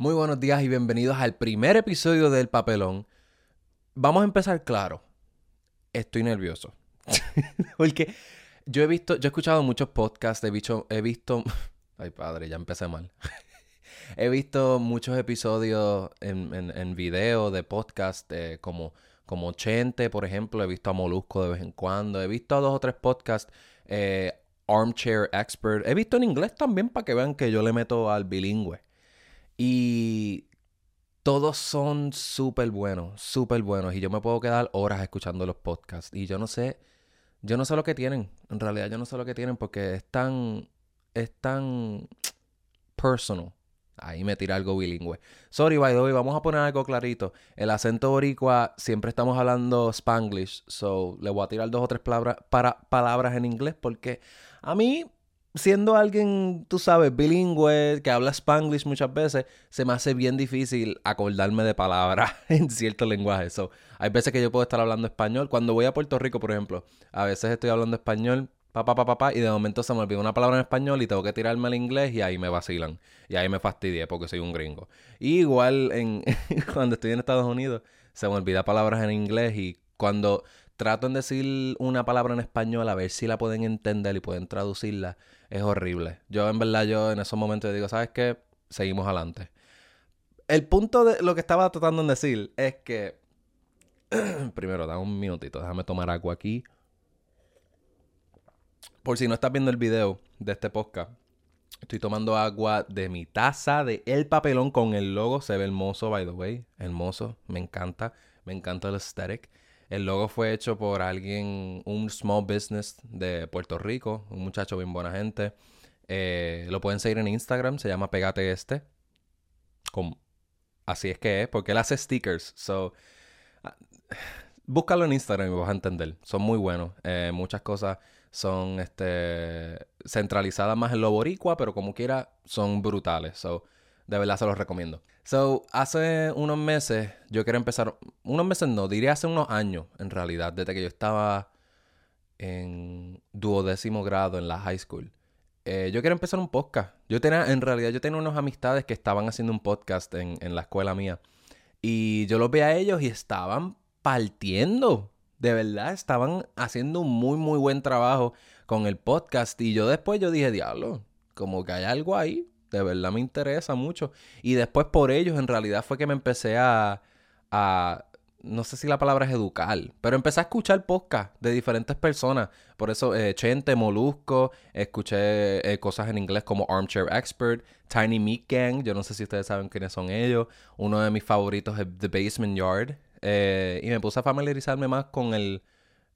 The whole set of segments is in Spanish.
Muy buenos días y bienvenidos al primer episodio del Papelón. Vamos a empezar claro. Estoy nervioso. Porque yo he visto, yo he escuchado muchos podcasts, he visto, he visto, ay padre, ya empecé mal. he visto muchos episodios en, en, video de podcast eh, como, como Chente, por ejemplo, he visto a Molusco de vez en cuando, he visto a dos o tres podcasts, eh, Armchair Expert, he visto en inglés también para que vean que yo le meto al bilingüe. Y todos son súper buenos, súper buenos. Y yo me puedo quedar horas escuchando los podcasts. Y yo no sé, yo no sé lo que tienen. En realidad yo no sé lo que tienen porque es tan, es tan personal. Ahí me tira algo bilingüe. Sorry, by the way, vamos a poner algo clarito. El acento boricua, siempre estamos hablando spanglish. So, le voy a tirar dos o tres palabras, para, palabras en inglés porque a mí siendo alguien, tú sabes, bilingüe, que habla spanglish muchas veces, se me hace bien difícil acordarme de palabras en cierto lenguaje. So, hay veces que yo puedo estar hablando español. Cuando voy a Puerto Rico, por ejemplo, a veces estoy hablando español, papá, papá, papá, y de momento se me olvida una palabra en español y tengo que tirarme al inglés y ahí me vacilan. Y ahí me fastidié porque soy un gringo. igual en, cuando estoy en Estados Unidos, se me olvida palabras en inglés y cuando trato en decir una palabra en español a ver si la pueden entender y pueden traducirla, es horrible. Yo en verdad, yo en esos momentos digo, ¿sabes qué? Seguimos adelante. El punto de lo que estaba tratando de decir es que... Primero, da un minutito, déjame tomar agua aquí. Por si no estás viendo el video de este podcast, estoy tomando agua de mi taza de El Papelón con el logo. Se ve hermoso, by the way. Hermoso, me encanta. Me encanta el aesthetic. El logo fue hecho por alguien, un small business de Puerto Rico, un muchacho bien buena gente. Eh, lo pueden seguir en Instagram, se llama Pegate Este. así es que es, porque él hace stickers. So, ah, búscalo en Instagram y vas a entender. Son muy buenos. Eh, muchas cosas son este, centralizadas más en lo boricua, pero como quiera, son brutales. So, de verdad se los recomiendo. So, hace unos meses yo quiero empezar, unos meses no, diría hace unos años en realidad, desde que yo estaba en duodécimo grado en la high school. Eh, yo quiero empezar un podcast. Yo tenía, en realidad, yo tenía unas amistades que estaban haciendo un podcast en, en la escuela mía. Y yo los veía a ellos y estaban partiendo. De verdad, estaban haciendo un muy, muy buen trabajo con el podcast. Y yo después yo dije, diablo, como que hay algo ahí de verdad me interesa mucho. Y después por ellos en realidad fue que me empecé a, a no sé si la palabra es educar, pero empecé a escuchar podcast de diferentes personas. Por eso, eh, Chente, Molusco, escuché eh, cosas en inglés como Armchair Expert, Tiny Meat Gang, yo no sé si ustedes saben quiénes son ellos. Uno de mis favoritos es The Basement Yard. Eh, y me puse a familiarizarme más con el,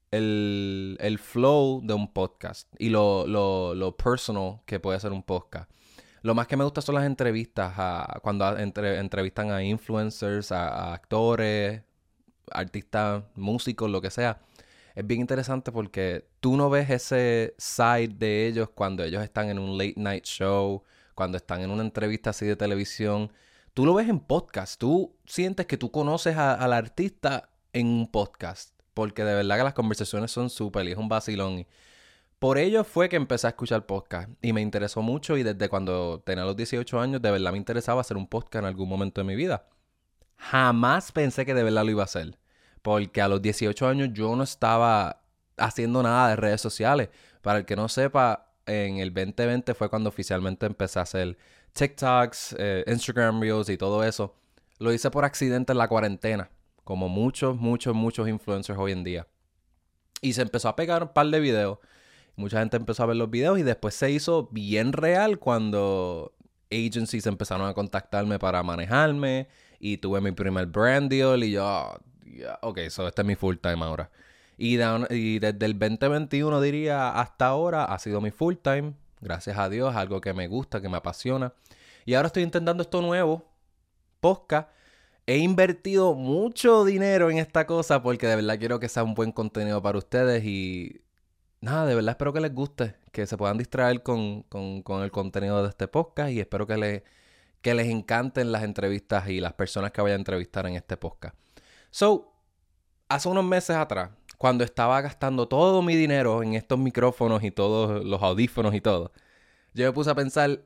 el, el flow de un podcast y lo, lo, lo personal que puede ser un podcast. Lo más que me gusta son las entrevistas, cuando entrevistan a influencers, a, actores, artistas, músicos, lo que sea. Es bien interesante porque tú no ves ese side de ellos cuando ellos están en un late night show, cuando están en una entrevista así de televisión. Tú lo ves en podcast. Tú sientes que tú conoces al artista en un podcast. Porque de verdad que las conversaciones son súper y es un vacilón. Por ello fue que empecé a escuchar podcast y me interesó mucho y desde cuando tenía los 18 años de verdad me interesaba hacer un podcast en algún momento de mi vida. Jamás pensé que de verdad lo iba a hacer, porque a los 18 años yo no estaba haciendo nada de redes sociales. Para el que no sepa, en el 2020 fue cuando oficialmente empecé a hacer TikToks, eh, Instagram Reels y todo eso. Lo hice por accidente en la cuarentena, como muchos, muchos, muchos influencers hoy en día. Y se empezó a pegar un par de videos Mucha gente empezó a ver los videos y después se hizo bien real cuando agencies empezaron a contactarme para manejarme y tuve mi primer brand deal y yo, ok, so este es mi full time ahora. Y, y desde el 2021 diría hasta ahora ha sido mi full time, gracias a Dios, algo que me gusta, que me apasiona. Y ahora estoy intentando esto nuevo, podcast. He invertido mucho dinero en esta cosa porque de verdad quiero que sea un buen contenido para ustedes y nada, de verdad espero que les guste, que se puedan distraer con, el contenido de este podcast y espero que, les, que les encanten las entrevistas y las personas que voy a entrevistar en este podcast. So, hace unos meses atrás, cuando estaba gastando todo mi dinero en estos micrófonos y todos los audífonos y todo, yo me puse a pensar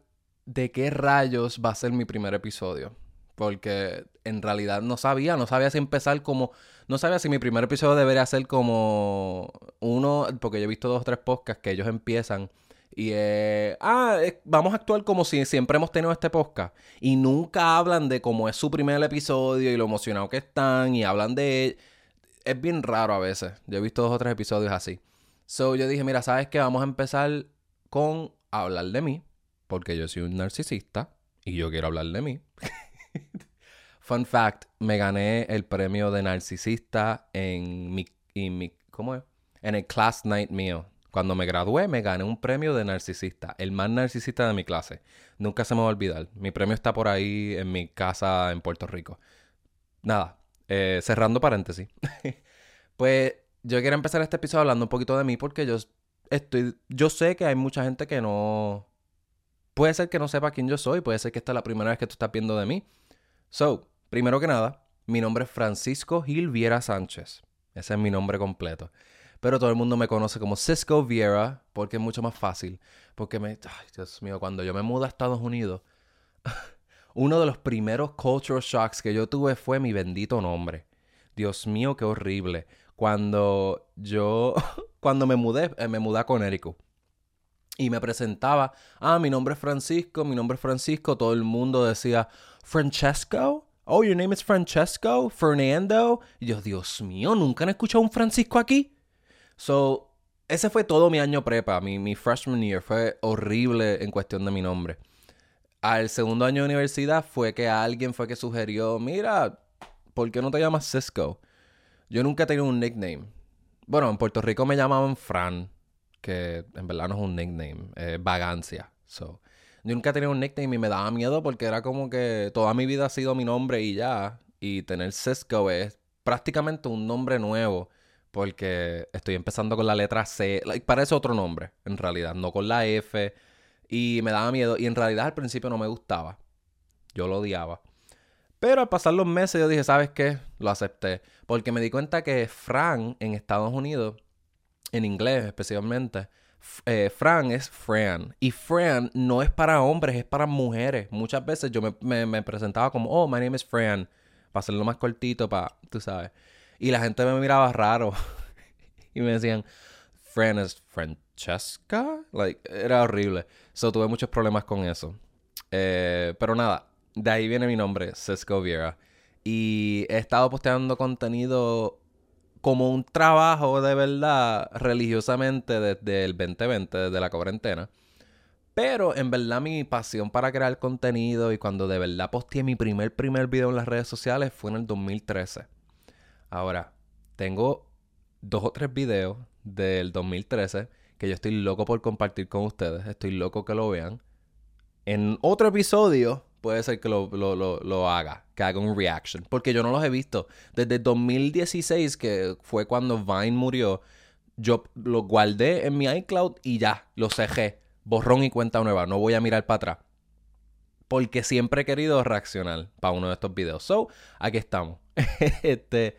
de qué rayos va a ser mi primer episodio. Porque en realidad no sabía, no sabía si empezar como... No sabía si mi primer episodio debería ser como uno, porque yo he visto dos o tres podcasts que ellos empiezan y eh, ah, vamos a actuar como si siempre hemos tenido este podcast. Y nunca hablan de cómo es su primer episodio y lo emocionado que están y hablan de... Es bien raro a veces. Yo he visto dos o tres episodios así. So yo dije, mira, ¿sabes qué? Vamos a empezar con hablar de mí, porque yo soy un narcisista y yo quiero hablar de mí. Fun fact, me gané el premio de narcisista en mi, en mi ¿cómo es? En el class night mío. Cuando me gradué, me gané un premio de narcisista, el más narcisista de mi clase. Nunca se me va a olvidar. Mi premio está por ahí en mi casa en Puerto Rico. Nada, eh, cerrando paréntesis. pues yo quiero empezar este episodio hablando un poquito de mí porque yo estoy, yo sé que hay mucha gente que no, puede ser que no sepa quién yo soy, puede ser que esta es la primera vez que tú estás viendo de mí. So, primero que nada, mi nombre es Francisco Gil Viera Sánchez. Ese es mi nombre completo. Pero todo el mundo me conoce como Cisco Viera porque es mucho más fácil. Porque me... Dios mío, cuando yo me mudé a Estados Unidos, uno de los primeros cultural shocks que yo tuve fue mi bendito nombre. Dios mío, qué horrible. Cuando yo... cuando me mudé, eh, me mudé a Connecticut. Y me presentaba, ah, mi nombre es Francisco, mi nombre es Francisco. Todo el mundo decía, Francesco. Oh, your name is Francesco, Fernando. Yo, Dios mío, nunca han escuchado un Francisco aquí. So, ese fue todo mi año prepa. Mi, mi freshman year fue horrible en cuestión de mi nombre. Al segundo año de universidad fue que alguien fue que sugirió, mira, ¿por qué no te llamas Cisco? Yo nunca he tenido un nickname. Bueno, en Puerto Rico me llamaban Fran, que en verdad no es un nickname, es vagancia. So, yo nunca he tenido un nickname y me daba miedo porque era como que toda mi vida ha sido mi nombre y ya. Y tener Cisco es prácticamente un nombre nuevo porque estoy empezando con la letra C. parece otro nombre, en realidad, no con la F. Y me daba miedo. Y en realidad al principio no me gustaba. Yo lo odiaba. Pero al pasar los meses yo dije, ¿sabes qué? Lo acepté. Porque me di cuenta que Fran en Estados Unidos, en inglés especialmente, eh, Fran es Fran. Y Fran no es para hombres, es para mujeres. Muchas veces yo me, presentaba como, oh, my name is Fran. Para hacerlo más cortito, para, tú sabes. Y la gente me miraba raro. y me decían, Fran es Francesca. Like, era horrible. So tuve muchos problemas con eso. Eh, pero nada, de ahí viene mi nombre, Cisco Viera. Y he estado posteando contenido como un trabajo de verdad religiosamente desde el 2020, desde la cuarentena. Pero en verdad mi pasión para crear contenido y cuando de verdad posteé mi primer primer video en las redes sociales fue en el 2013. Ahora, tengo dos o tres videos del 2013 que yo estoy loco por compartir con ustedes. Estoy loco que lo vean. En otro episodio puede ser que lo, lo, haga, que haga un reaction. Porque yo no los he visto. Desde 2016, que fue cuando Vine murió, yo lo guardé en mi iCloud y ya, lo cejé. Borrón y cuenta nueva. No voy a mirar para atrás. Porque siempre he querido reaccionar para uno de estos videos. So, aquí estamos. este.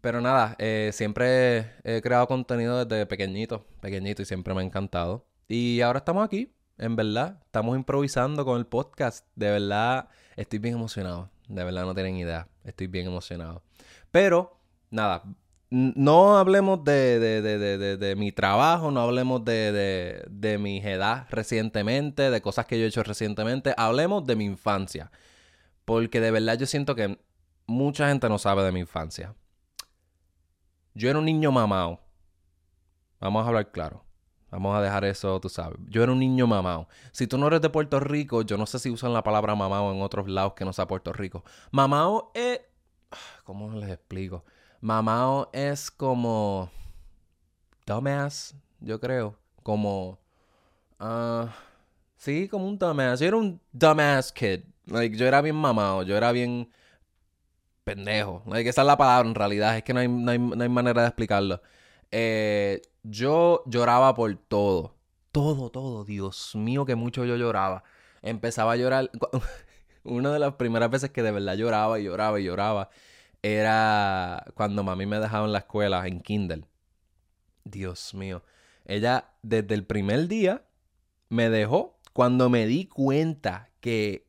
Pero nada, eh, siempre he creado contenido desde pequeñito, pequeñito y siempre me ha encantado. Y ahora estamos aquí, en verdad, estamos improvisando con el podcast. De verdad, estoy bien emocionado. De verdad, no tienen idea. Estoy bien emocionado. Pero, nada, no hablemos de, de, de, de, mi trabajo, no hablemos de, de mi edad recientemente, de cosas que yo he hecho recientemente. Hablemos de mi infancia. Porque de verdad yo siento que mucha gente no sabe de mi infancia. Yo era un niño mamado. Vamos a hablar claro. Vamos a dejar eso, tú sabes. Yo era un niño mamado. Si tú no eres de Puerto Rico, yo no sé si usan la palabra mamado en otros lados que no sea Puerto Rico. Mamado es... ¿Cómo les explico? Mamado es como... Dumbass, yo creo. Como... Ah, sí, como un dumbass. Yo era un dumbass kid. Like, yo era bien mamado. Yo era bien pendejo. que esa es la palabra en realidad, es que no hay, no hay, manera de explicarlo. Eh, yo lloraba por todo. Todo, todo. Dios mío, que mucho yo lloraba. Empezaba a llorar. Una de las primeras veces que de verdad lloraba y lloraba y lloraba era cuando mami me dejaba en la escuela en Kindle. Dios mío. Ella desde el primer día me dejó cuando me di cuenta que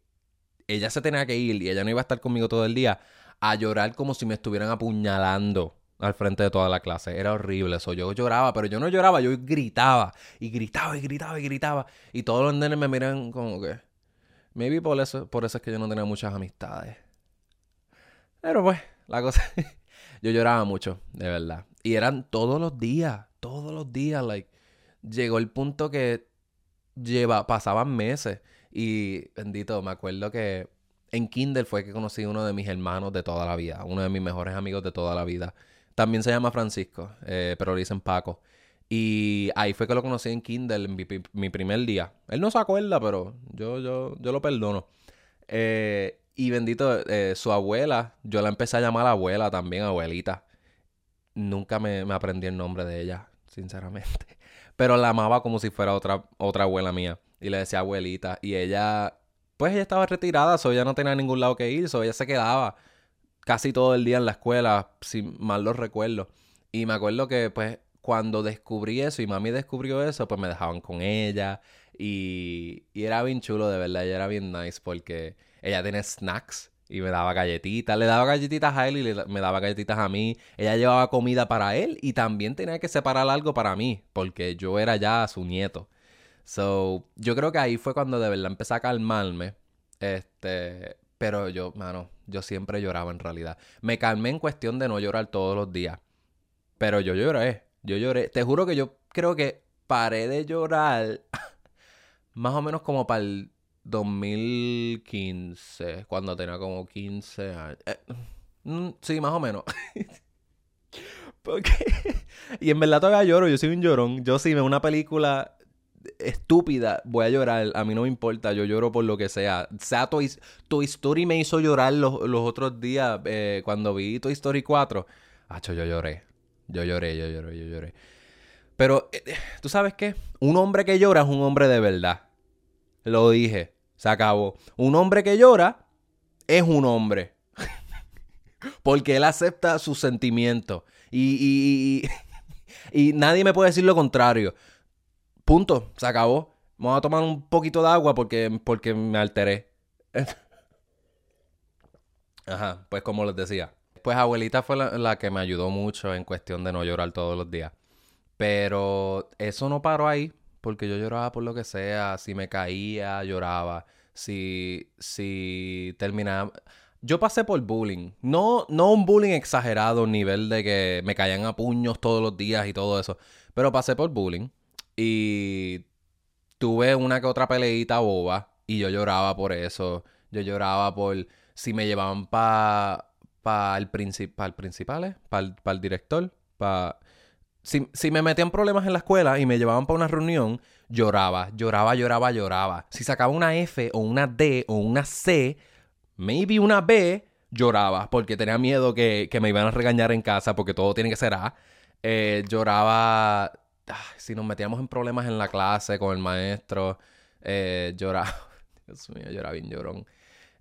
ella se tenía que ir y ella no iba a estar conmigo todo el día, a llorar como si me estuvieran apuñalando al frente de toda la clase. Era horrible eso. Yo lloraba, pero yo no lloraba, yo gritaba. Y gritaba y gritaba y gritaba. Y todos los nenes me miran como que... Maybe por eso, por eso es que yo no tenía muchas amistades. Pero pues, la cosa... yo lloraba mucho, de verdad. Y eran todos los días, todos los días, like... Llegó el punto que lleva, pasaban meses. Y bendito, me acuerdo que en Kindle fue que conocí a uno de mis hermanos de toda la vida, uno de mis mejores amigos de toda la vida. También se llama Francisco, eh, pero le dicen Paco. Y ahí fue que lo conocí en Kindle, en mi, primer día. Él no se acuerda, pero yo, yo, yo lo perdono. Eh, y bendito, eh, su abuela, yo la empecé a llamar abuela también, abuelita. Nunca me, me aprendí el nombre de ella, sinceramente. Pero la amaba como si fuera otra, otra abuela mía. Y le decía abuelita. Y ella, pues ella estaba retirada, so ella no tenía ningún lado que ir, so ella se quedaba casi todo el día en la escuela, si mal lo recuerdo. Y me acuerdo que, pues, cuando descubrí eso y mami descubrió eso, pues me dejaban con ella. Y, y era bien chulo, de verdad. Ella era bien nice porque ella tenía snacks y me daba galletitas. Le daba galletitas a él y me daba galletitas a mí. Ella llevaba comida para él y también tenía que separar algo para mí, porque yo era ya su nieto. So, yo creo que ahí fue cuando de verdad empecé a calmarme. Este, pero yo, mano, yo siempre lloraba en realidad. Me calmé en cuestión de no llorar todos los días. Pero yo lloré, yo lloré. Te juro que yo creo que paré de llorar más o menos como para el 2015, cuando tenía como 15 años. Eh, mm, sí, más o menos. Porque... y en verdad todavía lloro, yo soy un llorón. Yo si veo una película estúpida, voy a llorar. A mí no me importa, yo lloro por lo que sea. Sea Toy, Toy Story me hizo llorar los, otros días eh, cuando vi Toy Story 4. Hacho, yo lloré. Yo lloré, yo lloré, yo lloré. Pero, eh, ¿tú sabes qué? Un hombre que llora es un hombre de verdad. Lo dije. Se acabó. Un hombre que llora es un hombre. Porque él acepta sus sentimientos. Y, y, nadie me puede decir lo contrario. Punto. Se acabó. Vamos a tomar un poquito de agua porque, porque me alteré. Ajá, pues como les decía. Pues abuelita fue la, que me ayudó mucho en cuestión de no llorar todos los días. Pero eso no paró ahí. Porque yo lloraba por lo que sea. Si me caía, lloraba. Si, si terminaba... Yo pasé por bullying. No, no un bullying exagerado, nivel de que me caían a puños todos los días y todo eso. Pero pasé por bullying. Y tuve una que otra peleita boba. Y yo lloraba por eso. Yo lloraba por si me llevaban para pa el, principal, principal, para el director, para si, me metían problemas en la escuela y me llevaban para una reunión, lloraba, lloraba, lloraba, lloraba. Si sacaba una F o una D o una C, maybe una B, lloraba porque tenía miedo que, me iban a regañar en casa porque todo tiene que ser A. Eh, lloraba si nos metíamos en problemas en la clase con el maestro, eh, lloraba. Dios mío, lloraba bien llorón.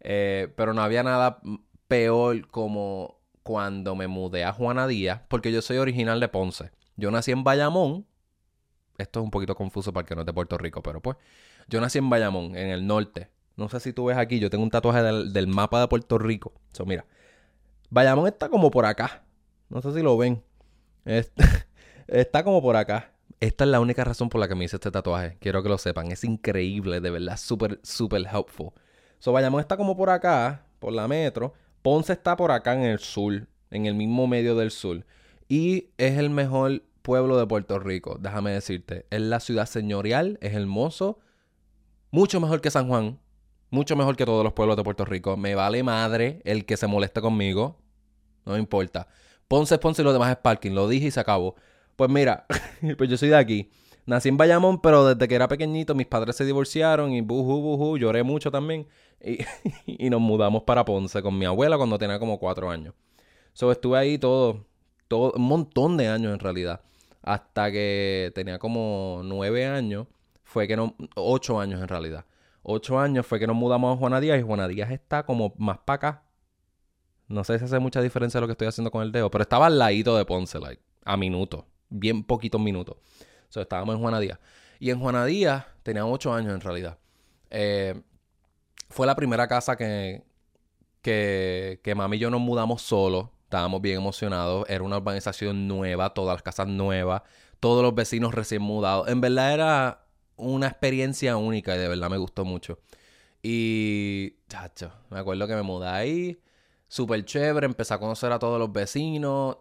Eh, pero no había nada peor como cuando me mudé a Juana Díaz, porque yo soy original de Ponce. Yo nací en Bayamón. Esto es un poquito confuso para el que no es de Puerto Rico, pero pues. Yo nací en Bayamón, en el norte. No sé si tú ves aquí, yo tengo un tatuaje del, mapa de Puerto Rico. So, mira. Bayamón está como por acá. No sé si lo ven. Está, como por acá. Esta es la única razón por la que me hice este tatuaje. Quiero que lo sepan. Es increíble, de verdad. Súper, súper helpful. So, Bayamón está como por acá, por la metro. Ponce está por acá en el sur, en el mismo medio del sur. Y es el mejor pueblo de Puerto Rico, déjame decirte. Es la ciudad señorial, es hermoso. Mucho mejor que San Juan. Mucho mejor que todos los pueblos de Puerto Rico. Me vale madre el que se moleste conmigo. No importa. Ponce Ponce y lo demás es parking. Lo dije y se acabó. Pues mira, pues yo soy de aquí. Nací en Bayamón, pero desde que era pequeñito mis padres se divorciaron y buju, buju, lloré mucho también. Y, y nos mudamos para Ponce con mi abuela cuando tenía como cuatro años. So estuve ahí todo, todo, un montón de años en realidad hasta que tenía como nueve años, fue que no, ocho años en realidad. Ocho años fue que nos mudamos a Juana Díaz y Juana Díaz está como más para acá. No sé si hace mucha diferencia lo que estoy haciendo con el dedo, pero estaba al ladito de Ponce, like, a minutos, bien poquitos minutos. So, estábamos en Juana Díaz. Y en Juana Díaz tenía ocho años en realidad. Eh, fue la primera casa que, que, que mami y yo nos mudamos solos. Estábamos bien emocionados. Era una urbanización nueva, todas las casas nuevas, todos los vecinos recién mudados. En verdad era una experiencia única y de verdad me gustó mucho. Y, chacho, me acuerdo que me mudé ahí, súper chévere, empecé a conocer a todos los vecinos.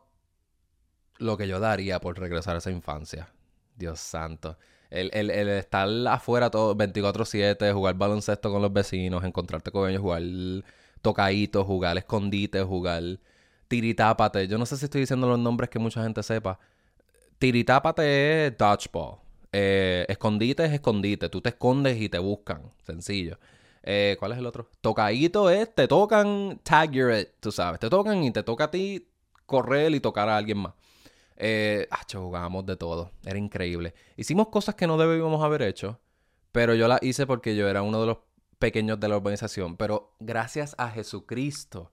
Lo que yo daría por regresar a esa infancia. Dios santo. El, el, el estar afuera todo 24-7, jugar baloncesto con los vecinos, encontrarte con ellos, jugar tocaditos, jugar escondite, jugar tiritápate. Yo no sé si estoy diciendo los nombres que mucha gente sepa. Tiritápate es dodgeball. Eh, escondite es escondite. Tú te escondes y te buscan. Sencillo. Eh, ¿Cuál es el otro? Tocadito es, te tocan, tag your it, tú sabes. Te tocan y te toca a ti correr y tocar a alguien más. Eh, jugábamos de todo. Era increíble. Hicimos cosas que no debíamos haber hecho. Pero yo las hice porque yo era uno de los pequeños de la organización. Pero gracias a Jesucristo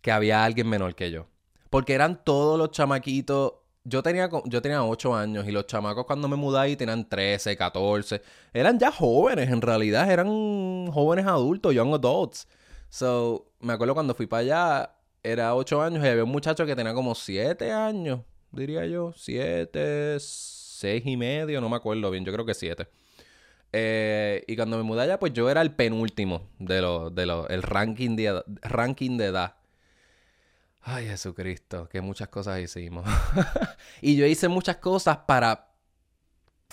que había alguien menor que yo. Porque eran todos los chamaquitos. Yo tenía, yo tenía 8 años y los chamacos cuando me mudé ahí tenían 13, 14. Eran ya jóvenes, en realidad. Eran jóvenes adultos, young adults. So, me acuerdo cuando fui para allá, era 8 años y había un muchacho que tenía como 7 años, diría yo. 7, 6 y medio, no me acuerdo bien, yo creo que 7. Eh, y cuando me mudé allá, pues yo era el penúltimo de lo, de lo, el ranking de, ranking de edad. Ay, Jesucristo, que muchas cosas hicimos. y yo hice muchas cosas para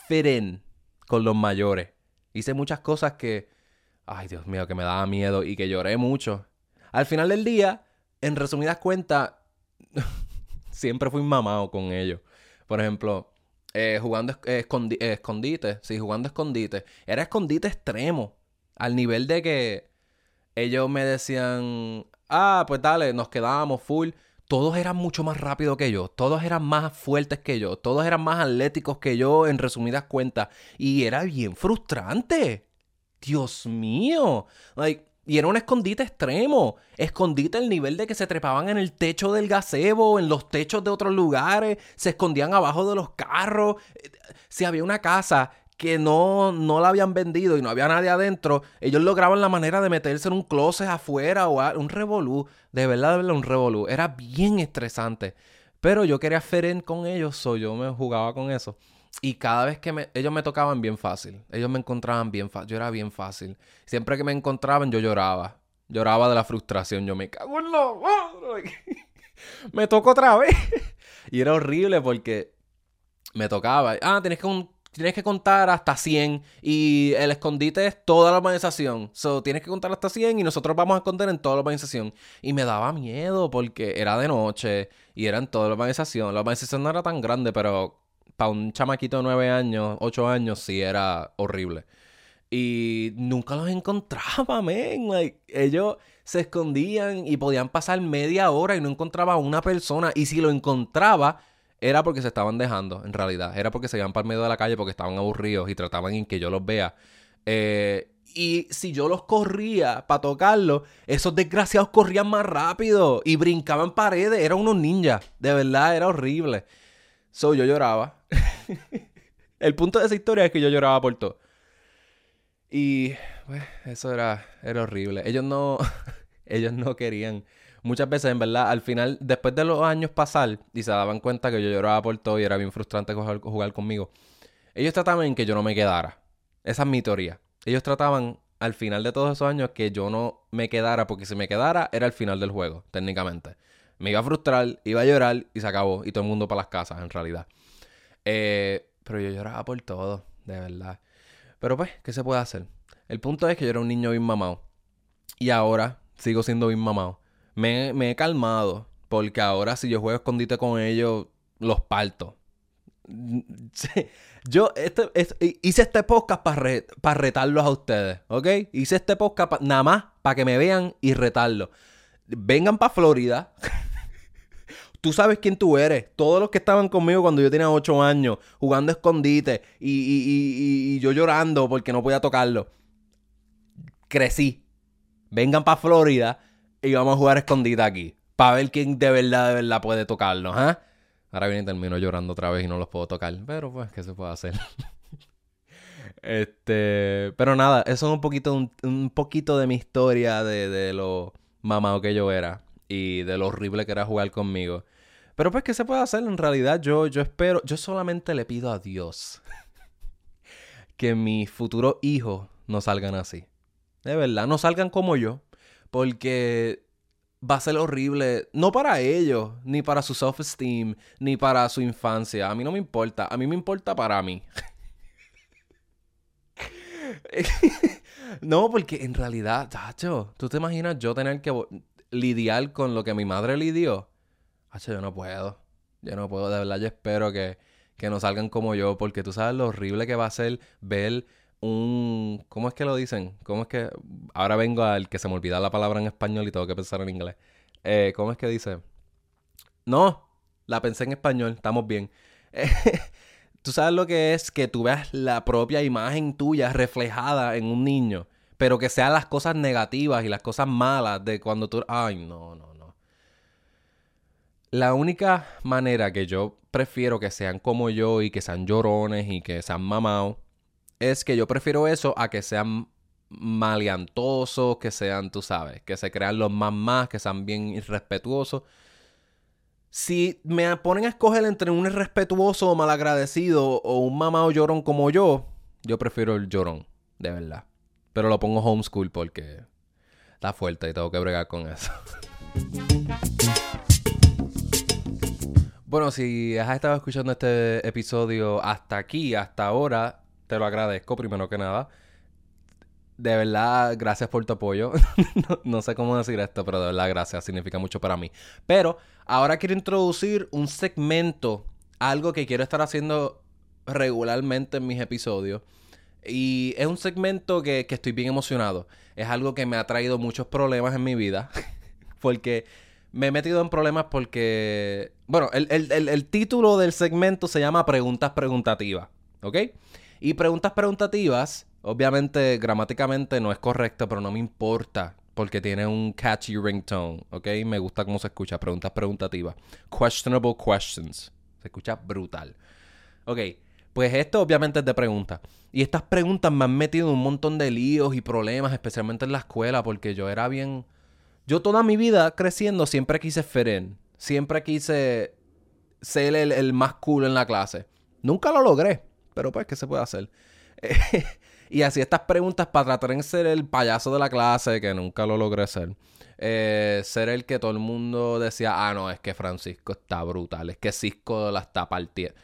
fit con los mayores. Hice muchas cosas que, ay Dios mío, que me daba miedo y que lloré mucho. Al final del día, en resumidas cuentas, siempre fui mamado con ellos. Por ejemplo, eh, jugando eh, escondite, sí, jugando escondite. Era escondite extremo. Al nivel de que ellos me decían, ah, pues dale, nos quedábamos full. Todos eran mucho más rápidos que yo, todos eran más fuertes que yo, todos eran más atléticos que yo, en resumidas cuentas. Y era bien frustrante. Dios mío. Like, y era un escondite extremo. Escondite al nivel de que se trepaban en el techo del gazebo, en los techos de otros lugares, se escondían abajo de los carros. Si había una casa que no, no la habían vendido y no había nadie adentro, ellos lograban la manera de meterse en un closet afuera o un revolú. De verdad, de verdad, un revolú. Era bien estresante. Pero yo quería feren con ellos, so yo me jugaba con eso. Y cada vez que me, ellos me tocaban bien fácil. Ellos me encontraban bien fácil. Yo era bien fácil. Siempre que me encontraban, yo lloraba. Lloraba de la frustración. Yo me cago en la me tocó otra vez. y era horrible porque me tocaba. Ah, tienes que un, tienes que contar hasta 100 y el escondite es toda la organización. So, tienes que contar hasta 100 y nosotros vamos a esconder en toda la organización. Y me daba miedo porque era de noche y era en toda la organización. La organización no era tan grande, pero para un chamaquito de 9 años, 8 años, sí era horrible. Y nunca los encontraba, men. Like, ellos se escondían y podían pasar media hora y no encontraba a una persona. Y si lo encontraba, era porque se estaban dejando, en realidad. Era porque se iban para el medio de la calle porque estaban aburridos y trataban en que yo los vea. Eh, y si yo los corría para tocarlos, esos desgraciados corrían más rápido y brincaban paredes. Eran unos ninjas. De verdad, era horrible. So yo lloraba. el punto de esa historia es que yo lloraba por todo. Y pues, eso era, era horrible. Ellos no, ellos no querían muchas veces, en verdad, al final, después de los años pasar y se daban cuenta que yo lloraba por todo y era bien frustrante jugar, conmigo, ellos trataban en que yo no me quedara. Esa es mi teoría. Ellos trataban al final de todos esos años que yo no me quedara, porque si me quedara era el final del juego, técnicamente. Me iba a frustrar, iba a llorar y se acabó. Y todo el mundo para las casas, en realidad. Eh, pero yo lloraba por todo, de verdad. Pero pues, ¿qué se puede hacer? El punto es que yo era un niño bien mamado. Y ahora sigo siendo bien mamado me, he calmado. Porque ahora si yo juego escondite con ellos, los parto. Yo este, hice este podcast para retarlos a ustedes, ¿ok? Hice este podcast nada más para que me vean y retarlos. Vengan para Florida. tú sabes quién tú eres. Todos los que estaban conmigo cuando yo tenía 8 años, jugando escondite y, yo llorando porque no podía tocarlo. Crecí. Vengan para Florida y vamos a jugar escondida aquí. Para ver quién de verdad, de verdad puede tocarlos, ¿ah? Ahora viene y termino llorando otra vez y no los puedo tocar. Pero pues, ¿qué se puede hacer? Este, pero nada, eso es un poquito, un, poquito de mi historia de, de lo mamado que yo era y de lo horrible que era jugar conmigo. Pero pues, ¿qué se puede hacer? En realidad, yo, yo espero, yo solamente le pido a Dios que mis futuros hijos no salgan así. De verdad, no salgan como yo. Porque va a ser horrible, no para ellos, ni para su self-esteem, ni para su infancia. A mí no me importa, a mí me importa para mí. no, porque en realidad, tacho, tú te imaginas yo tener que lidiar con lo que mi madre lidió. Tacho, yo no puedo. Yo no puedo, de verdad, yo espero que, que no salgan como yo, porque tú sabes lo horrible que va a ser ver un... ¿Cómo es que lo dicen? ¿Cómo es que... Ahora vengo al que se me olvida la palabra en español y tengo que pensar en inglés. Eh, ¿Cómo es que dice? No, la pensé en español, estamos bien. tú sabes lo que es que tú veas la propia imagen tuya reflejada en un niño, pero que sean las cosas negativas y las cosas malas de cuando tú... Ay, no, no, no. La única manera que yo prefiero que sean como yo y que sean llorones y que sean mamados es que yo prefiero eso a que sean maleantosos, que sean, tú sabes, que se crean los más más, que sean bien irrespetuosos. Si me ponen a escoger entre un irrespetuoso o malagradecido o un mamado llorón como yo, yo prefiero el llorón, de verdad. Pero lo pongo homeschool porque está fuerte y tengo que bregar con eso. bueno, si has estado escuchando este episodio hasta aquí, hasta ahora, te lo agradezco primero que nada. De verdad, gracias por tu apoyo. no, sé cómo decir esto, pero de verdad, gracias. Significa mucho para mí. Pero ahora quiero introducir un segmento, algo que quiero estar haciendo regularmente en mis episodios. Y es un segmento que, estoy bien emocionado. Es algo que me ha traído muchos problemas en mi vida. porque me he metido en problemas porque... Bueno, el, el título del segmento se llama Preguntas Preguntativas. ¿Ok? Y preguntas preguntativas, obviamente gramáticamente no es correcto, pero no me importa porque tiene un catchy ringtone, ¿ok? Me gusta cómo se escucha. Preguntas preguntativas. Questionable questions. Se escucha brutal. Ok, pues esto obviamente es de preguntas. Y estas preguntas me han metido en un montón de líos y problemas, especialmente en la escuela, porque yo era bien... Yo toda mi vida creciendo siempre quise fit Siempre quise ser el, el más cool en la clase. Nunca lo logré. Pero pues, ¿qué se puede hacer? y así estas preguntas para tratar de ser el payaso de la clase, que nunca lo logré ser. Eh, ser el que todo el mundo decía, ah, no, es que Francisco está brutal, es que Cisco la está partiendo.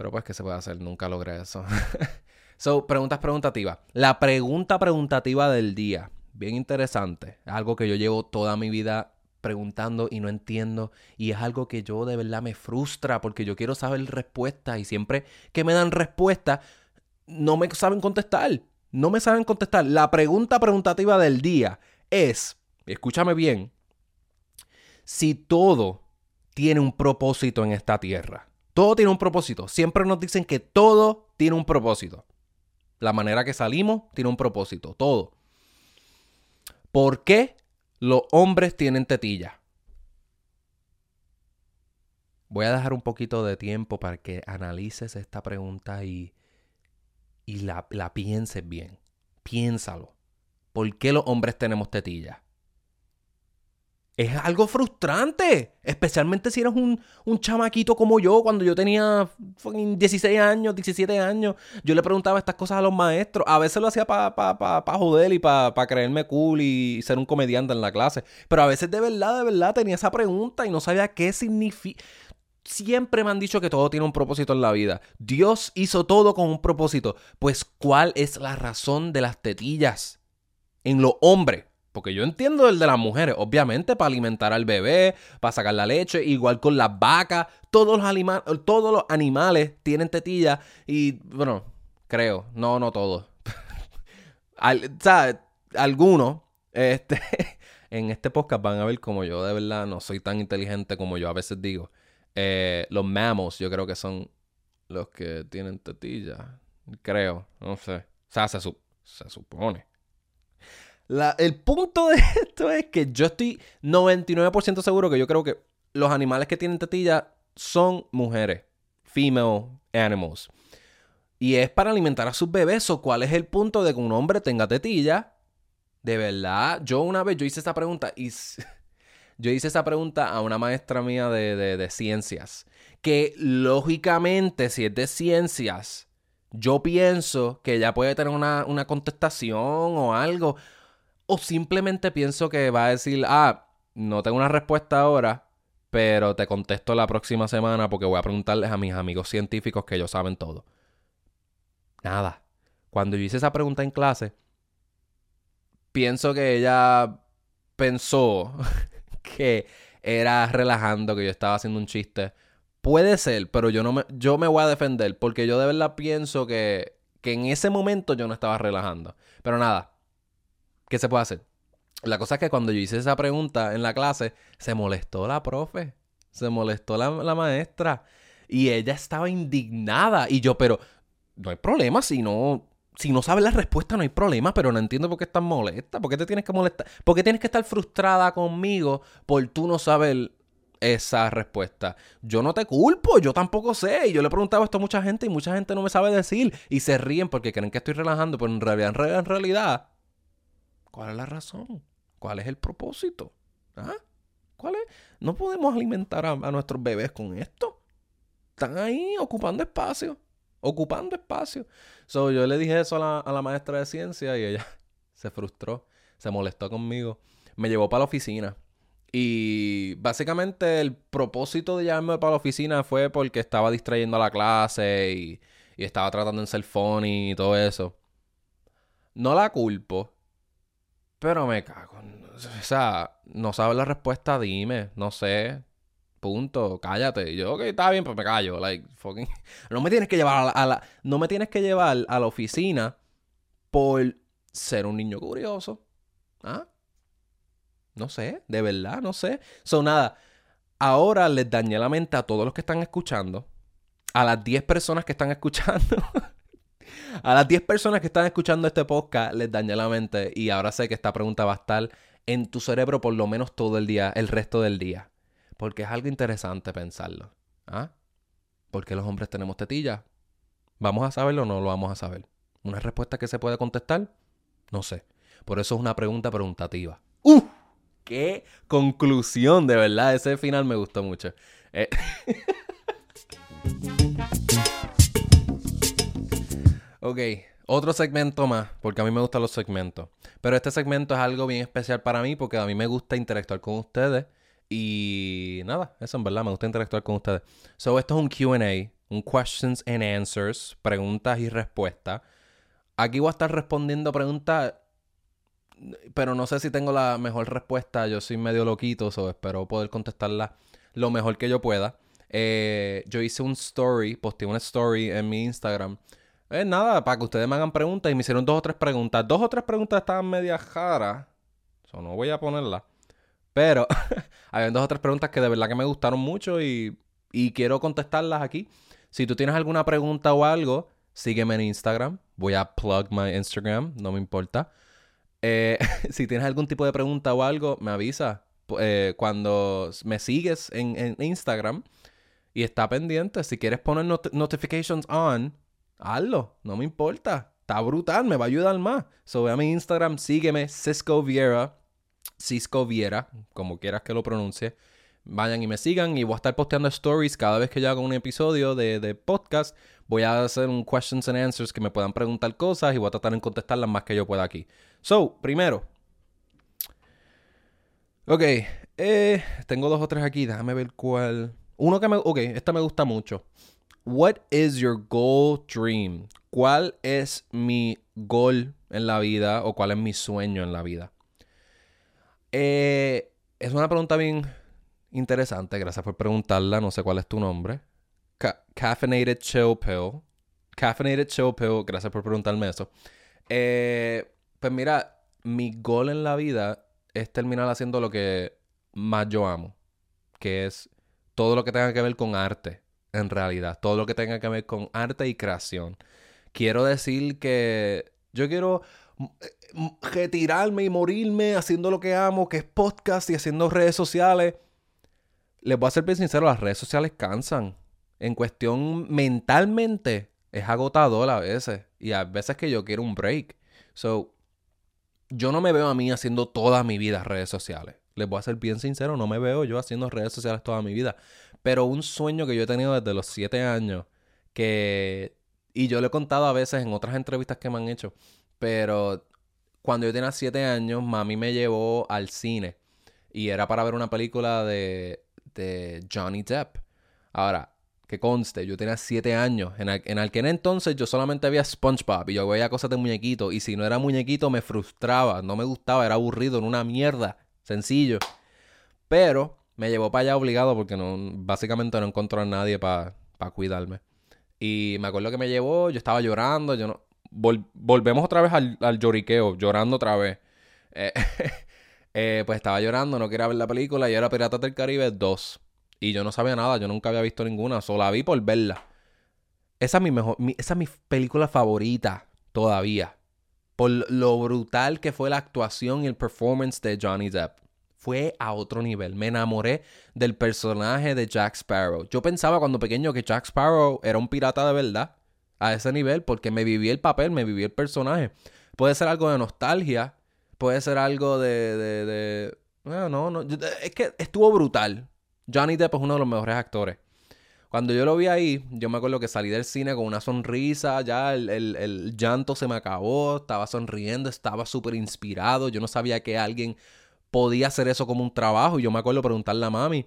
Pero pues, ¿qué se puede hacer? Nunca logré eso. so, preguntas preguntativas. La pregunta preguntativa del día. Bien interesante. Es algo que yo llevo toda mi vida preguntando y no entiendo y es algo que yo de verdad me frustra porque yo quiero saber respuestas y siempre que me dan respuesta no me saben contestar. No me saben contestar. La pregunta preguntativa del día es, escúchame bien, si todo tiene un propósito en esta tierra. Todo tiene un propósito. Siempre nos dicen que todo tiene un propósito. La manera que salimos tiene un propósito. Todo. ¿Por qué los hombres tienen tetilla. Voy a dejar un poquito de tiempo para que analices esta pregunta y, y la, la pienses bien. Piénsalo. ¿Por qué los hombres tenemos tetilla? Es algo frustrante. Especialmente si eres un, chamaquito como yo, cuando yo tenía 16 años, 17 años. Yo le preguntaba estas cosas a los maestros. A veces lo hacía para pa, joder y para creerme cool y ser un comediante en la clase. Pero a veces de verdad, de verdad tenía esa pregunta y no sabía qué significa. Siempre me han dicho que todo tiene un propósito en la vida. Dios hizo todo con un propósito. Pues, ¿cuál es la razón de las tetillas en los hombres? Porque yo entiendo el de las mujeres, obviamente, para alimentar al bebé, para sacar la leche, igual con las vacas, todos los, todos los animales tienen tetillas y, bueno, creo, no, no todos. ¿Sabes? Algunos, este, en este podcast van a ver como yo de verdad no soy tan inteligente como yo a veces digo. Eh, los mammals yo creo que son los que tienen tetillas, creo, no sé. O sea, se, se supone el punto de esto es que yo estoy 99% seguro que yo creo que los animales que tienen tetilla son mujeres. Female animals. Y es para alimentar a sus bebés. ¿O cuál es el punto de que un hombre tenga tetilla? De verdad, yo una vez yo hice esa pregunta y yo hice esa pregunta a una maestra mía de, de ciencias. Que lógicamente, si es de ciencias, yo pienso que ella puede tener una, una contestación o algo. O simplemente pienso que va a decir, ah, no tengo una respuesta ahora, pero te contesto la próxima semana porque voy a preguntarles a mis amigos científicos que ellos saben todo. Nada. Cuando yo hice esa pregunta en clase, pienso que ella pensó que era relajando, que yo estaba haciendo un chiste. Puede ser, pero yo no me, yo me voy a defender porque yo de verdad pienso que, que en ese momento yo no estaba relajando. Pero nada, ¿qué se puede hacer? La cosa es que cuando yo hice esa pregunta en la clase, se molestó la profe, se molestó la, maestra y ella estaba indignada. Y yo, pero no hay problema si no, si no sabes la respuesta, no hay problema, pero no entiendo por qué estás molesta. ¿Por qué te tienes que molestar? ¿Por qué tienes que estar frustrada conmigo por tú no saber esa respuesta? Yo no te culpo, yo tampoco sé. Y yo le he preguntado esto a mucha gente y mucha gente no me sabe decir. Y se ríen porque creen que estoy relajando, pero en realidad, en realidad ¿cuál es la razón? ¿Cuál es el propósito? ¿Ah? ¿Cuál es? No podemos alimentar a, nuestros bebés con esto. Están ahí ocupando espacio ocupando espacio. Yo le dije eso a la, maestra de ciencia y ella se frustró, se molestó conmigo. Me llevó para la oficina. Y básicamente el propósito de llevarme para la oficina fue porque estaba distrayendo a la clase y, estaba tratando de ser funny y todo eso. No la culpo, pero me cago. O sea, no sabes la respuesta, dime, no sé. Punto, cállate. yo, ok, está bien, pues me callo. Like, fucking. No me tienes que llevar a la, No me tienes que llevar a la oficina por ser un niño curioso. ¿Ah? No sé, de verdad, no sé. Son nada. Ahora les dañé la mente a todos los que están escuchando. A las 10 personas que están escuchando. A las 10 personas que están escuchando este podcast les dañé la mente. Y ahora sé que esta pregunta va a estar en tu cerebro por lo menos todo el día, el resto del día. Porque es algo interesante pensarlo. ¿Ah? ¿Por qué los hombres tenemos tetillas? ¿Vamos a saberlo o no lo vamos a saber? ¿Una respuesta que se puede contestar? No sé. Por eso es una pregunta preguntativa. ¡Uh! ¡Qué conclusión! De verdad, ese final me gustó mucho. Eh, ok, otro segmento más, porque a mí me gustan los segmentos. Pero este segmento es algo bien especial para mí porque a mí me gusta interactuar con ustedes y nada, eso en verdad, me gusta interactuar con ustedes. So, esto es un QA, un questions and answers, preguntas y respuestas. Aquí voy a estar respondiendo preguntas, pero no sé si tengo la mejor respuesta. Yo soy medio loquito, so espero poder contestarla lo mejor que yo pueda. Eh, yo hice un story, posté una story en mi Instagram. Eh, nada, para que ustedes me hagan preguntas y me hicieron dos o tres preguntas. Dos o tres preguntas estaban media jaras. So, no voy a ponerla. Pero hay dos o tres preguntas que de verdad que me gustaron mucho y, quiero contestarlas aquí. Si tú tienes alguna pregunta o algo, sígueme en Instagram. Voy a plug my Instagram, no me importa. Eh, si tienes algún tipo de pregunta o algo, me avisa. Eh, cuando me sigues en, Instagram y está pendiente, si quieres poner notifications on, hazlo, no me importa. Está brutal, me va a ayudar más. So ve a mi Instagram, sígueme, Cisco Viera. Cisco Viera, como quieras que lo pronuncie. Vayan y me sigan y voy a estar posteando stories cada vez que yo haga un episodio de, podcast. Voy a hacer un questions and answers que me puedan preguntar cosas y voy a tratar de contestarlas más que yo pueda aquí. So, primero. Ok, eh, tengo dos o tres aquí. Déjame ver cuál. Uno que me. Ok, esta me gusta mucho. What is your goal dream? ¿Cuál es mi goal en la vida o cuál es mi sueño en la vida? Eh, es una pregunta bien interesante. Gracias por preguntarla. No sé cuál es tu nombre. caffeinated Chill Pill. Caffeinated Chill Pill. Gracias por preguntarme eso. Eh, pues mira, mi gol en la vida es terminar haciendo lo que más yo amo. Que es todo lo que tenga que ver con arte. En realidad. Todo lo que tenga que ver con arte y creación. Quiero decir que yo quiero retirarme y morirme haciendo lo que amo, que es podcast y haciendo redes sociales. Les voy a ser bien sincero, las redes sociales cansan. En cuestión mentalmente, Es agotador a veces. Y a veces que yo quiero un break. So, yo no me veo a mí haciendo toda mi vida redes sociales. Les voy a ser bien sincero, no me veo yo haciendo redes sociales toda mi vida. Pero un sueño que yo he tenido desde los siete años, que... Y yo lo he contado a veces en otras entrevistas que me han hecho, pero cuando yo tenía siete años, mami me llevó al cine y era para ver una película de, de Johnny Depp. Ahora, que conste, yo tenía siete años. En, en aquel entonces yo solamente veía SpongeBob y yo veía cosas de muñequito. Y si no era muñequito me frustraba, no me gustaba, era aburrido, en una mierda. Sencillo. Pero me llevó para allá obligado porque no, básicamente no encontró a nadie para cuidarme. Y me acuerdo que me llevó, yo estaba llorando, yo no... volvemos otra vez al, al, lloriqueo, llorando otra vez. Eh, eh, pues estaba llorando, no quería ver la película y era Piratas del Caribe 2. Y yo no sabía nada, yo nunca había visto ninguna, solo la vi por verla. Esa es mi mejor, esa es mi película favorita todavía. Por lo brutal que fue la actuación y el performance de Johnny Depp. Fue a otro nivel. Me enamoré del personaje de Jack Sparrow. Yo pensaba cuando pequeño que Jack Sparrow era un pirata de verdad. A ese nivel, porque me viví el papel, me viví el personaje. Puede ser algo de nostalgia. Puede ser algo de. No, no. Es que estuvo brutal. Johnny Depp es uno de los mejores actores. Cuando yo lo vi ahí, yo me acuerdo que salí del cine con una sonrisa, ya el, llanto se me acabó, estaba sonriendo, estaba súper inspirado, yo no sabía que alguien podía hacer eso como un trabajo y yo me acuerdo preguntarle a mami,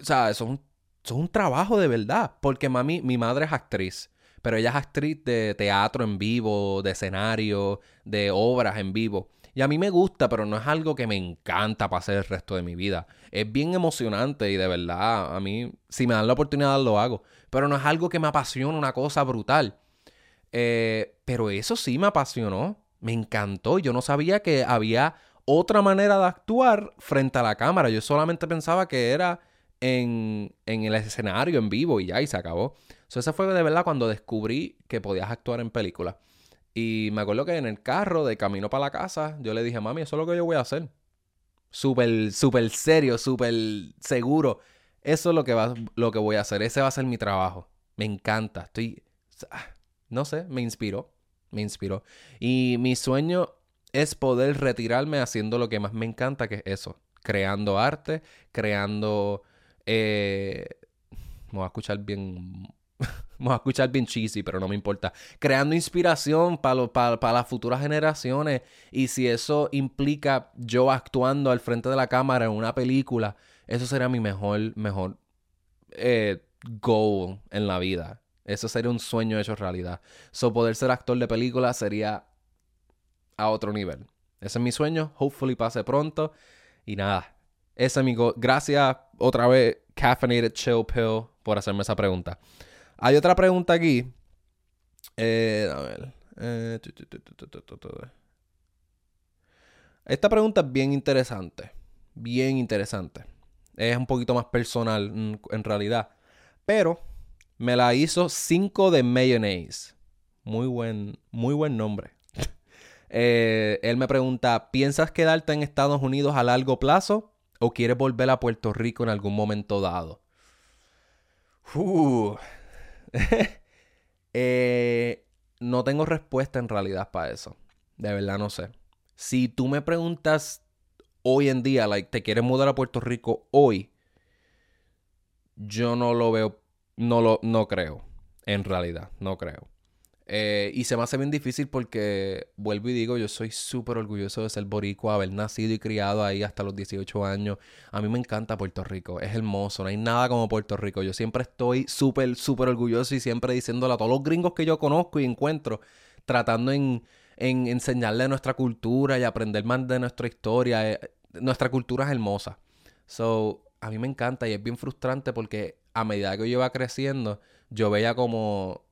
o sea, eso es un, trabajo de verdad, porque mami, mi madre es actriz, pero ella es actriz de teatro en vivo, de escenario, de obras en vivo. Y a mí me gusta, pero no es algo que me encanta para hacer el resto de mi vida. Es bien emocionante y de verdad, a mí, si me dan la oportunidad, lo hago. Pero no es algo que me apasiona, una cosa brutal. Eh, pero eso sí me apasionó. Me encantó. Yo no sabía que había otra manera de actuar frente a la cámara. Yo solamente pensaba que era en, en el escenario, en vivo, y ya, y se acabó. So, fue de verdad cuando descubrí que podías actuar en películas. Y me acuerdo que en el carro, de camino para la casa, yo le dije, mami, eso es lo que yo voy a hacer. Súper, súper serio, súper seguro. Eso es lo que, va, lo que voy a hacer. Ese va a ser mi trabajo. Me encanta. Estoy. No sé, me inspiró. Me inspiró. Y mi sueño es poder retirarme haciendo lo que más me encanta, que es eso. Creando arte, creando. Eh, me voy a escuchar bien Vamos a escuchar bien cheesy, pero no me importa. Creando inspiración para para las futuras generaciones. Y si eso implica yo actuando al frente de la cámara en una película, eso sería mi mejor, mejor eh, goal en la vida. Eso sería un sueño hecho realidad. So, poder ser actor de película sería a otro nivel. Ese es mi sueño. Hopefully pase pronto. Y nada. Ese amigo. Gracias otra vez, Caffeinated Chill Pill, por hacerme esa pregunta. Hay otra pregunta aquí. Eh, a ver. Eh, Esta pregunta es bien interesante. Bien interesante. Es un poquito más personal mm, en realidad. Pero me la hizo 5 de mayonnaise. Muy buen, muy buen nombre. Eh, él me pregunta, ¿piensas quedarte en Estados Unidos a largo plazo o quieres volver a Puerto Rico en algún momento dado? Uh, Eh, no tengo respuesta en realidad para eso. De verdad no sé. Si tú me preguntas hoy en día, like, ¿te quieres mudar a Puerto Rico hoy? Yo no lo veo, no lo, no creo. En realidad, no creo. Eh, y se me hace bien difícil porque, vuelvo y digo, yo soy súper orgulloso de ser boricua, haber nacido y criado ahí hasta los 18 años. A mí me encanta Puerto Rico, es hermoso, no hay nada como Puerto Rico. Yo siempre estoy súper, súper orgulloso y siempre diciéndole a todos los gringos que yo conozco y encuentro, tratando en, en enseñarle nuestra cultura y aprender más de nuestra historia. Eh, nuestra cultura es hermosa. So, a mí me encanta y es bien frustrante porque a medida que yo iba creciendo, yo veía como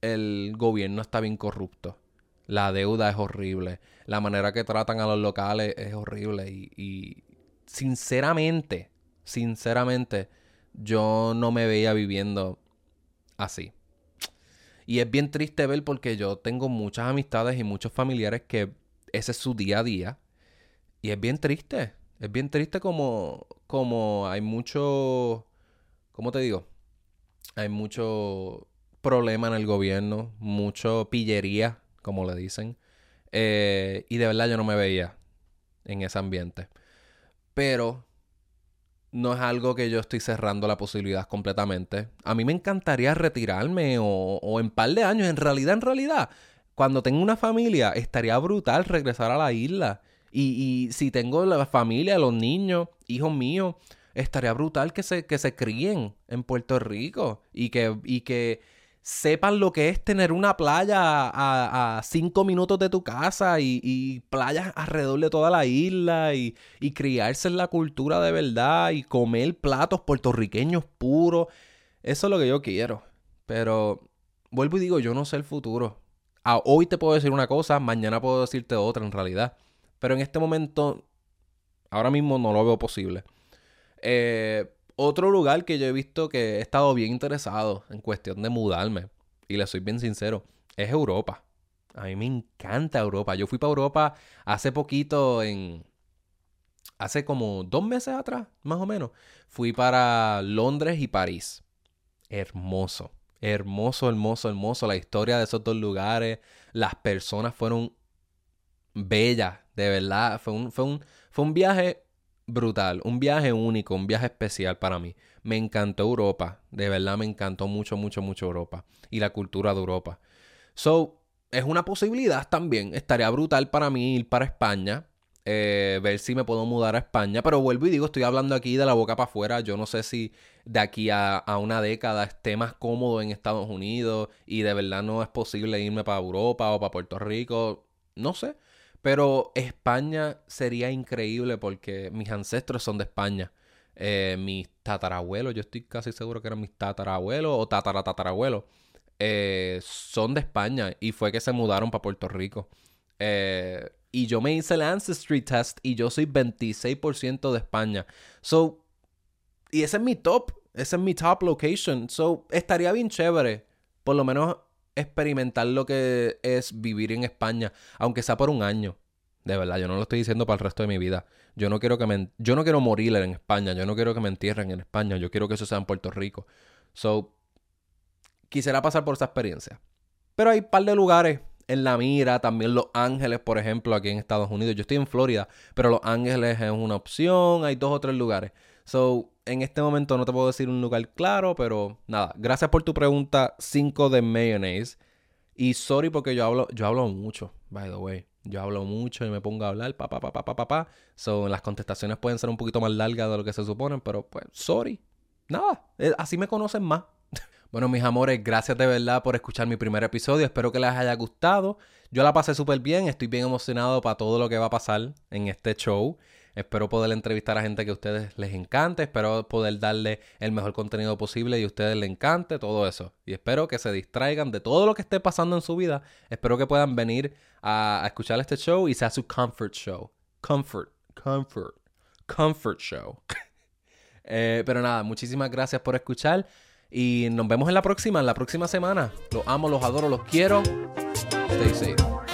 el gobierno está bien corrupto. La deuda es horrible. La manera que tratan a los locales es horrible. Y, sinceramente, sinceramente, yo no me veía viviendo así. Y es bien triste ver porque yo tengo muchas amistades y muchos familiares que ese es su día a día. Y es bien triste. Es bien triste como, como hay mucho... ¿Cómo te digo? Hay mucho problema en el gobierno, mucho pillería, como le dicen. Eh, y de verdad yo no me veía en ese ambiente. Pero no es algo que yo estoy cerrando la posibilidad completamente. A mí me encantaría retirarme o, en par de años, en realidad, en realidad, cuando tengo una familia, estaría brutal regresar a la isla. Y, y si tengo la familia, los niños, hijos míos, estaría brutal que se, que se críen en Puerto Rico y que, y que sepan lo que es tener una playa a, cinco minutos de tu casa y, playas alrededor de toda la isla y, y, criarse en la cultura de verdad y comer platos puertorriqueños puros. Eso es lo que yo quiero. Pero vuelvo y digo, yo no sé el futuro. Ah, hoy te puedo decir una cosa, mañana puedo decirte otra en realidad. Pero en este momento, ahora mismo no lo veo posible. Eh, otro lugar que yo he visto que he estado bien interesado en cuestión de mudarme, y le soy bien sincero, es Europa. A mí me encanta Europa. Yo fui para Europa hace poquito, en. Hace como dos meses atrás, más o menos. Fui para Londres y París. Hermoso. Hermoso, hermoso, hermoso. La historia de esos dos lugares. Las personas fueron bellas, de verdad. Fue un, fue un, fue un viaje brutal, un viaje único, un viaje especial para mí. Me encantó Europa, de verdad me encantó mucho, mucho, mucho Europa y la cultura de Europa. So, es una posibilidad también. Estaría brutal para mí ir para España, eh, ver si me puedo mudar a España, pero vuelvo y digo, estoy hablando aquí de la boca para afuera. Yo no sé si de aquí a, a una década esté más cómodo en Estados Unidos y de verdad no es posible irme para Europa o para Puerto Rico. No sé. Pero España sería increíble porque mis ancestros son de España. Eh, mis tatarabuelos, yo estoy casi seguro que eran mis tatarabuelos o tataratatarabuelos, eh, son de España y fue que se mudaron para Puerto Rico. Eh, y yo me hice el Ancestry Test y yo soy 26% de España. So, y ese es mi top, ese es mi top location. So, estaría bien chévere, por lo menos experimentar lo que es vivir en España, aunque sea por un año. De verdad, yo no lo estoy diciendo para el resto de mi vida. Yo no quiero que me, yo no quiero morir en España, yo no quiero que me entierren en España, yo quiero que eso sea en Puerto Rico. So, quisiera pasar por esa experiencia. Pero hay un par de lugares en la mira, también Los Ángeles, por ejemplo, aquí en Estados Unidos. Yo estoy en Florida, pero Los Ángeles es una opción, hay dos o tres lugares. So, en este momento no te puedo decir un lugar claro, pero nada. Gracias por tu pregunta 5 de mayonnaise. Y sorry porque yo hablo, yo hablo mucho, by the way. Yo hablo mucho y me pongo a hablar, pa, pa, pa, pa, pa, pa, So, las contestaciones pueden ser un poquito más largas de lo que se suponen, pero pues, sorry. Nada, eh, así me conocen más. bueno, mis amores, gracias de verdad por escuchar mi primer episodio. Espero que les haya gustado. Yo la pasé súper bien, estoy bien emocionado para todo lo que va a pasar en este show. Espero poder entrevistar a gente que a ustedes les encante. Espero poder darle el mejor contenido posible y a ustedes les encante todo eso. Y espero que se distraigan de todo lo que esté pasando en su vida. Espero que puedan venir a, escuchar este show y sea su comfort show. Comfort, comfort, comfort show. Eh, pero nada, muchísimas gracias por escuchar. Y nos vemos en la próxima, en la próxima semana. Los amo, los adoro, los quiero. Stay safe.